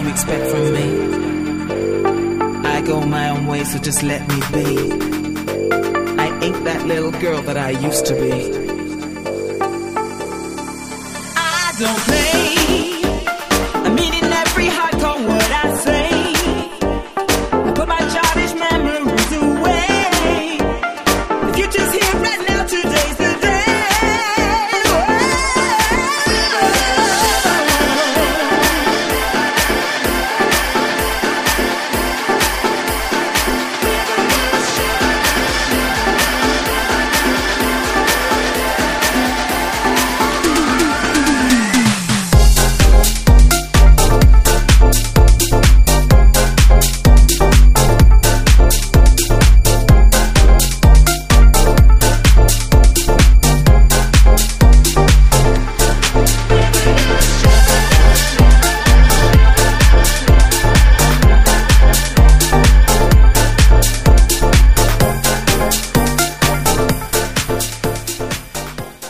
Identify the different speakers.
Speaker 1: you expect from me? I go my own way, so just let me be. I ain't that little girl that I used to be. I don't play.